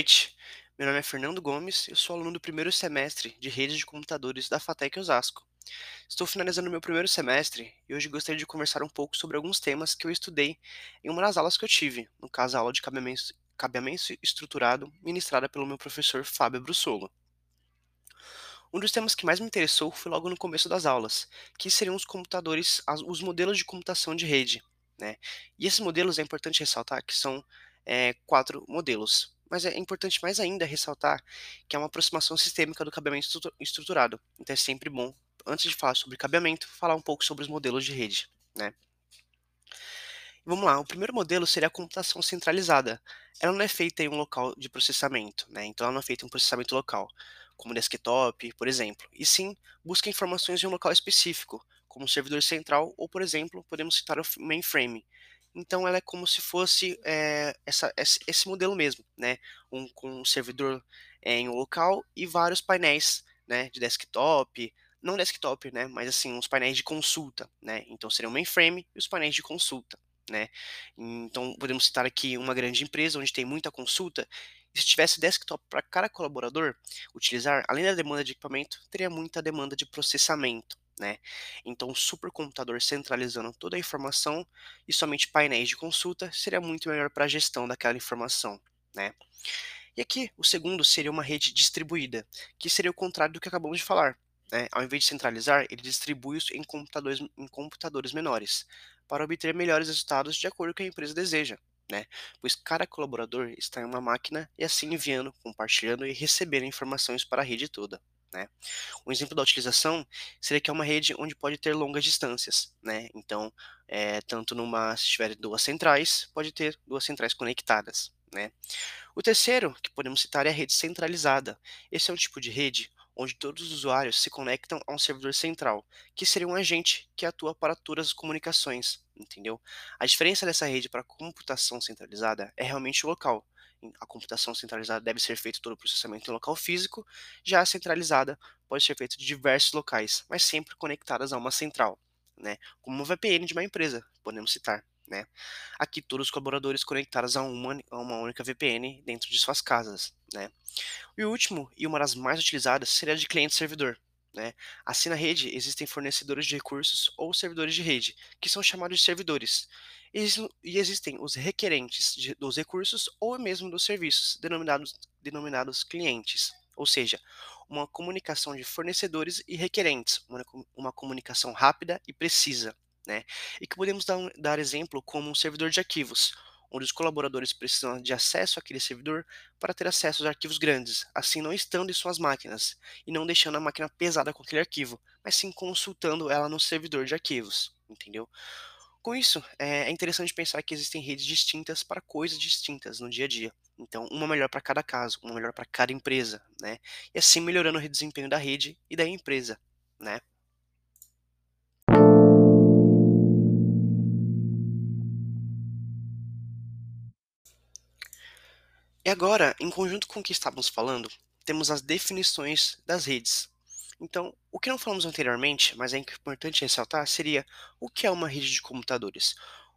Noite. Meu nome é Fernando Gomes, eu sou aluno do primeiro semestre de Redes de Computadores da FATEC Osasco. Estou finalizando meu primeiro semestre e hoje gostaria de conversar um pouco sobre alguns temas que eu estudei em uma das aulas que eu tive, no caso a aula de cabeamento, cabeamento estruturado, ministrada pelo meu professor Fábio Brussolo. Um dos temas que mais me interessou foi logo no começo das aulas, que seriam os computadores, os modelos de computação de rede. Né? E esses modelos é importante ressaltar que são é, quatro modelos. Mas é importante mais ainda ressaltar que é uma aproximação sistêmica do cabeamento estruturado. Então é sempre bom, antes de falar sobre cabeamento, falar um pouco sobre os modelos de rede. Né? Vamos lá, o primeiro modelo seria a computação centralizada. Ela não é feita em um local de processamento, né? então ela não é feita em um processamento local como desktop, por exemplo, e sim busca informações de um local específico, como um servidor central, ou, por exemplo, podemos citar o mainframe. Então, ela é como se fosse é, essa, esse modelo mesmo, né? Um, com um servidor é, em um local e vários painéis né, de desktop, não desktop, né, mas assim, uns painéis de consulta, né? Então, seriam o mainframe e os painéis de consulta. Né? Então, podemos citar aqui uma grande empresa onde tem muita consulta se tivesse desktop para cada colaborador utilizar, além da demanda de equipamento, teria muita demanda de processamento. Né? Então, um supercomputador centralizando toda a informação e somente painéis de consulta seria muito melhor para a gestão daquela informação. Né? E aqui, o segundo seria uma rede distribuída, que seria o contrário do que acabamos de falar. Né? Ao invés de centralizar, ele distribui isso em computadores, em computadores menores, para obter melhores resultados de acordo com a empresa deseja né? Pois cada colaborador está em uma máquina e assim enviando, compartilhando e recebendo informações para a rede toda. Né? Um exemplo da utilização seria que é uma rede onde pode ter longas distâncias, né? Então, é, tanto numa, se tiver duas centrais, pode ter duas centrais conectadas, né? O terceiro que podemos citar é a rede centralizada. Esse é um tipo de rede onde todos os usuários se conectam a um servidor central, que seria um agente que atua para todas as comunicações, entendeu? A diferença dessa rede para computação centralizada é realmente o local. A computação centralizada deve ser feito todo o processamento em local físico, já a centralizada pode ser feito de diversos locais, mas sempre conectadas a uma central, né? Como uma VPN de uma empresa, podemos citar. Né? Aqui todos os colaboradores conectados a uma, a uma única VPN dentro de suas casas. Né? E o último, e uma das mais utilizadas, seria a de cliente-servidor. Né? Assim na rede existem fornecedores de recursos ou servidores de rede, que são chamados de servidores. E existem os requerentes de, dos recursos ou mesmo dos serviços, denominados, denominados clientes. Ou seja, uma comunicação de fornecedores e requerentes, uma, uma comunicação rápida e precisa né? E que podemos dar, dar exemplo como um servidor de arquivos, onde os colaboradores precisam de acesso àquele servidor para ter acesso aos arquivos grandes, assim não estando em suas máquinas e não deixando a máquina pesada com aquele arquivo, mas sim consultando ela no servidor de arquivos, entendeu? Com isso, é, é interessante pensar que existem redes distintas para coisas distintas no dia a dia. Então, uma melhor para cada caso, uma melhor para cada empresa, né? E assim melhorando o desempenho da rede e da empresa, né? E agora, em conjunto com o que estávamos falando, temos as definições das redes. Então, o que não falamos anteriormente, mas é importante ressaltar, seria o que é uma rede de computadores.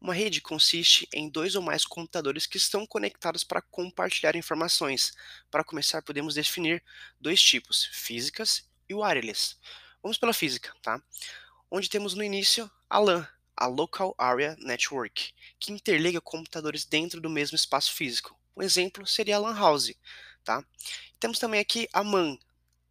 Uma rede consiste em dois ou mais computadores que estão conectados para compartilhar informações. Para começar, podemos definir dois tipos, físicas e wireless. Vamos pela física, tá? Onde temos no início a LAN, a Local Area Network, que interliga computadores dentro do mesmo espaço físico. Um exemplo seria a Lan House. Tá? Temos também aqui a MAN,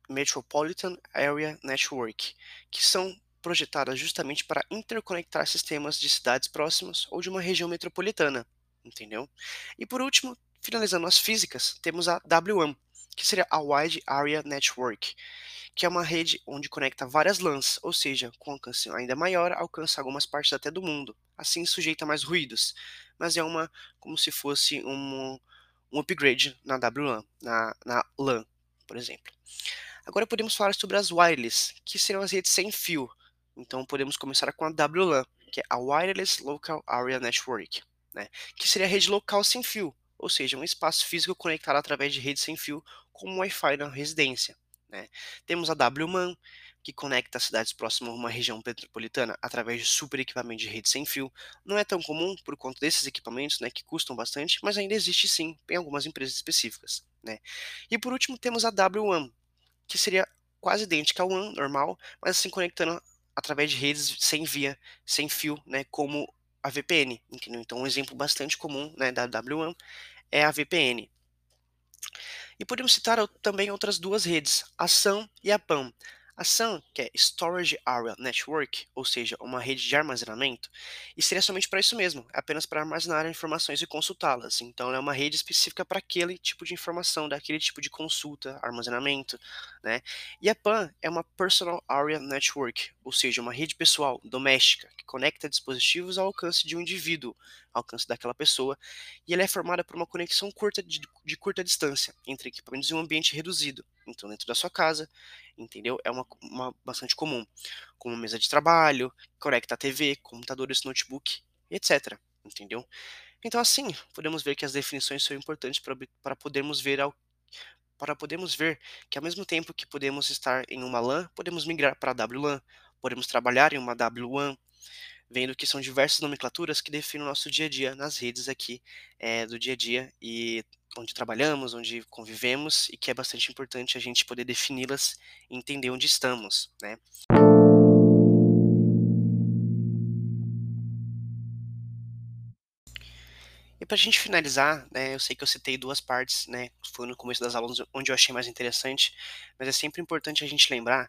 Metropolitan Area Network, que são projetadas justamente para interconectar sistemas de cidades próximas ou de uma região metropolitana, entendeu? E por último, finalizando as físicas, temos a WAN, que seria a Wide Area Network, que é uma rede onde conecta várias LANs, ou seja, com alcance ainda maior, alcança algumas partes até do mundo, assim sujeita a mais ruídos, mas é uma como se fosse um, um upgrade na WLAN, na, na LAN, por exemplo. Agora podemos falar sobre as wireless, que serão as redes sem fio. Então podemos começar com a WLAN, que é a Wireless Local Area Network, né? que seria a rede local sem fio, ou seja, um espaço físico conectado através de rede sem fio, como o Wi-Fi na residência. Né? Temos a WMAN, que conecta cidades próximas a uma região metropolitana através de super equipamento de rede sem fio. Não é tão comum por conta desses equipamentos, né, que custam bastante, mas ainda existe sim em algumas empresas específicas, né. E por último temos a WWAN, que seria quase idêntica ao WAN normal, mas assim conectando através de redes sem via, sem fio, né, como a VPN? Então um exemplo bastante comum, né, da WWAN é a VPN. E podemos citar também outras duas redes, a SAN e a PAN. A SAN, que é Storage Area Network, ou seja, uma rede de armazenamento, e seria somente para isso mesmo, apenas para armazenar informações e consultá-las. Então, é uma rede específica para aquele tipo de informação, daquele tipo de consulta, armazenamento, né? E a PAN é uma Personal Area Network, ou seja, uma rede pessoal, doméstica, que conecta dispositivos ao alcance de um indivíduo, ao alcance daquela pessoa, e ela é formada por uma conexão curta de, de curta distância entre equipamentos em um ambiente reduzido. Então, dentro da sua casa, entendeu? É uma, uma bastante comum, como mesa de trabalho, conecta TV, computadores, notebook, etc. Entendeu? Então, assim, podemos ver que as definições são importantes para podermos ver ao, para podermos ver que ao mesmo tempo que podemos estar em uma LAN, podemos migrar para a WLAN, podemos trabalhar em uma WWAN, vendo que são diversas nomenclaturas que definem o nosso dia a dia nas redes aqui é, do dia a dia e onde trabalhamos, onde convivemos e que é bastante importante a gente poder defini-las e entender onde estamos, né? E para a gente finalizar, né, eu sei que eu citei duas partes, né, foi no começo das aulas onde eu achei mais interessante, mas é sempre importante a gente lembrar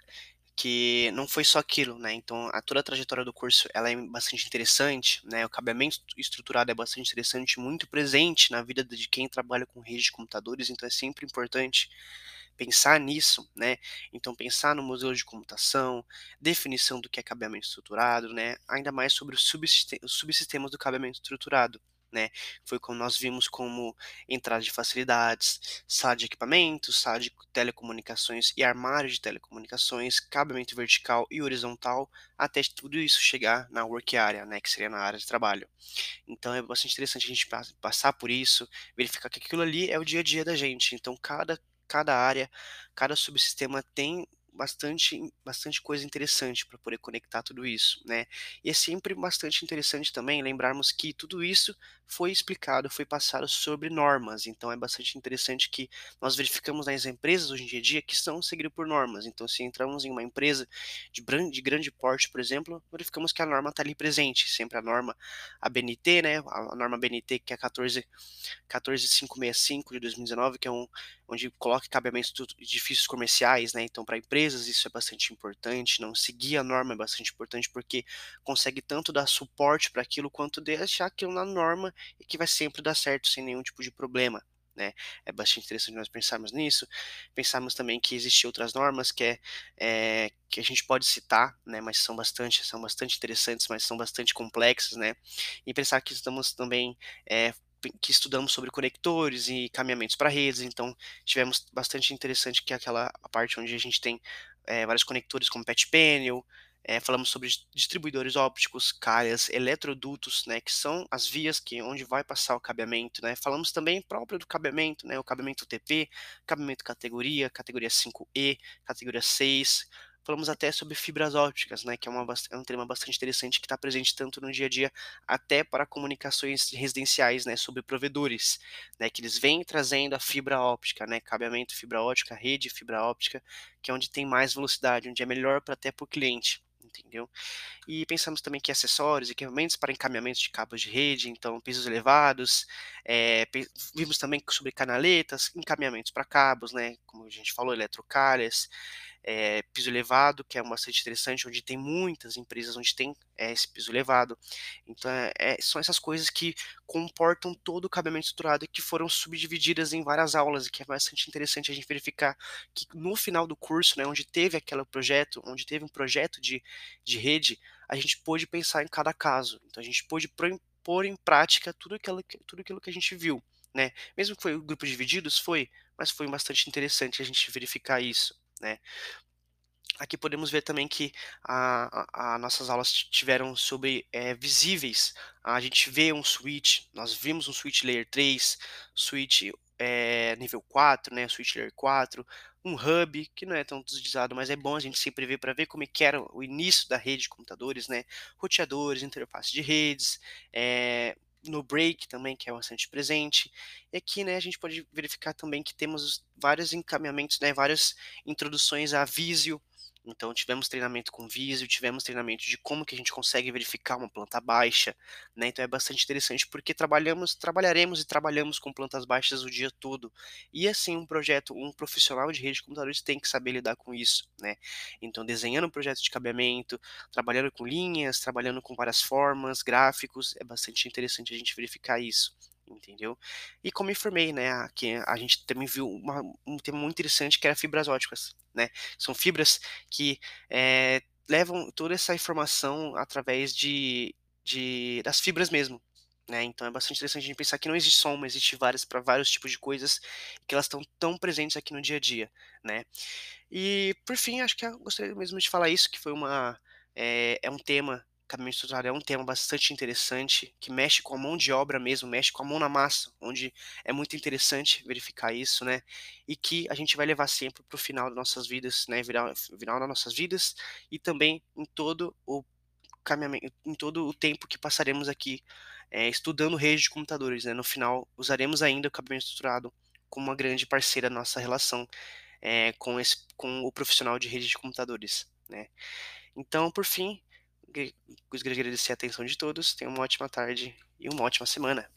que não foi só aquilo, né? Então, a, toda a trajetória do curso ela é bastante interessante, né? O cabeamento estruturado é bastante interessante, muito presente na vida de quem trabalha com rede de computadores, então é sempre importante pensar nisso, né? Então pensar no modelo de computação, definição do que é cabeamento estruturado, né? Ainda mais sobre os subsistemas do cabeamento estruturado né? Foi como nós vimos como entrada de facilidades, sala de equipamentos, sala de telecomunicações e armário de telecomunicações, cabeamento vertical e horizontal, até tudo isso chegar na work area, né, que seria na área de trabalho. Então é bastante interessante a gente passar por isso, verificar que aquilo ali é o dia a dia da gente. Então cada cada área, cada subsistema tem bastante, bastante coisa interessante para poder conectar tudo isso, né? E é sempre bastante interessante também lembrarmos que tudo isso foi explicado, foi passado sobre normas. Então é bastante interessante que nós verificamos nas empresas hoje em dia que estão seguindo por normas. Então se entramos em uma empresa de, de grande porte, por exemplo, verificamos que a norma está ali presente, sempre a norma ABNT, né? A norma ABNT que é 14 14565 de 2019, que é um onde coloca cabeamentos de edifícios comerciais, né? Então, para empresas isso é bastante importante. Não seguir a norma é bastante importante porque consegue tanto dar suporte para aquilo quanto deixar aquilo na norma e que vai sempre dar certo sem nenhum tipo de problema. Né? É bastante interessante nós pensarmos nisso. Pensarmos também que existem outras normas que, é, é, que a gente pode citar, né? mas são bastante, são bastante interessantes, mas são bastante complexas, né? E pensar que estamos também é, que estudamos sobre conectores e caminhamentos para redes, então tivemos bastante interessante que é aquela parte onde a gente tem é, vários conectores como patch panel, é, falamos sobre distribuidores ópticos, calhas, eletrodutos, né, que são as vias que onde vai passar o cabeamento, né. Falamos também próprio do cabeamento, né, o cabeamento UTP, cabeamento categoria, categoria 5E, categoria 6, falamos até sobre fibras ópticas, né, que é, uma, é um tema bastante interessante que está presente tanto no dia a dia até para comunicações residenciais, né, sobre provedores, né, que eles vêm trazendo a fibra óptica, né, cabeamento fibra óptica, rede fibra óptica, que é onde tem mais velocidade, onde é melhor para até para o cliente entendeu? E pensamos também que acessórios, equipamentos para encaminhamento de cabos de rede, então pisos elevados, é, vimos também sobre canaletas, encaminhamentos para cabos, né, como a gente falou, eletrocalhas, é, piso elevado, que é bastante interessante, onde tem muitas empresas onde tem é, esse piso elevado. Então, é, são essas coisas que comportam todo o cabeamento estruturado e que foram subdivididas em várias aulas, e que é bastante interessante a gente verificar que no final do curso, né, onde teve aquele projeto, onde teve um projeto de, de rede, a gente pôde pensar em cada caso. Então, a gente pôde pôr em prática tudo aquilo, tudo aquilo que a gente viu. Né? Mesmo que foi grupos divididos, foi, mas foi bastante interessante a gente verificar isso né? Aqui podemos ver também que nossas aulas tiveram sobre é, visíveis. A gente vê um switch, nós vimos um switch layer 3, switch é, nível 4, né, Switch Layer 4, um hub, que não é tão utilizado, mas é bom a gente sempre ver para ver como é que era o início da rede de computadores, né, roteadores, interface de redes, é, no break também, que é bastante presente. E aqui, né, a gente pode verificar também que temos vários encaminhamentos, né, várias introduções a Visio, então tivemos treinamento com Visio, tivemos treinamento de como que a gente consegue verificar uma planta baixa, né? Então é bastante interessante porque trabalhamos, trabalharemos e trabalhamos com plantas baixas o dia todo. E assim, um projeto, um profissional de rede de computadores tem que saber lidar com isso, né? Então desenhando um projeto de cabeamento, trabalhando com linhas, trabalhando com várias formas, gráficos, é bastante interessante a gente verificar isso entendeu? E como informei, né, que a gente também viu uma, um tema muito interessante que era fibras óticas, né? São fibras que é, levam toda essa informação através de, de das fibras mesmo. Né, então é bastante interessante a gente pensar que não existe som, existe várias para vários tipos de coisas que elas estão tão presentes aqui no dia a dia, né? E por fim, acho que eu gostaria mesmo de falar isso, que foi uma é, é um tema caminho estruturado é um tema bastante interessante, que mexe com a mão de obra mesmo, mexe com a mão na massa, onde é muito interessante verificar isso, né? E que a gente vai levar sempre para o final das nossas vidas, né? Virar, final das nossas vidas e também em todo o caminhamento, em todo o tempo que passaremos aqui é, estudando rede de computadores, né? No final, usaremos ainda o caminho estruturado como uma grande parceira nossa relação é, com, esse, com o profissional de rede de computadores, né? Então, por fim, gostaria de agradecer a atenção de todos. Tenham uma ótima tarde e uma ótima semana.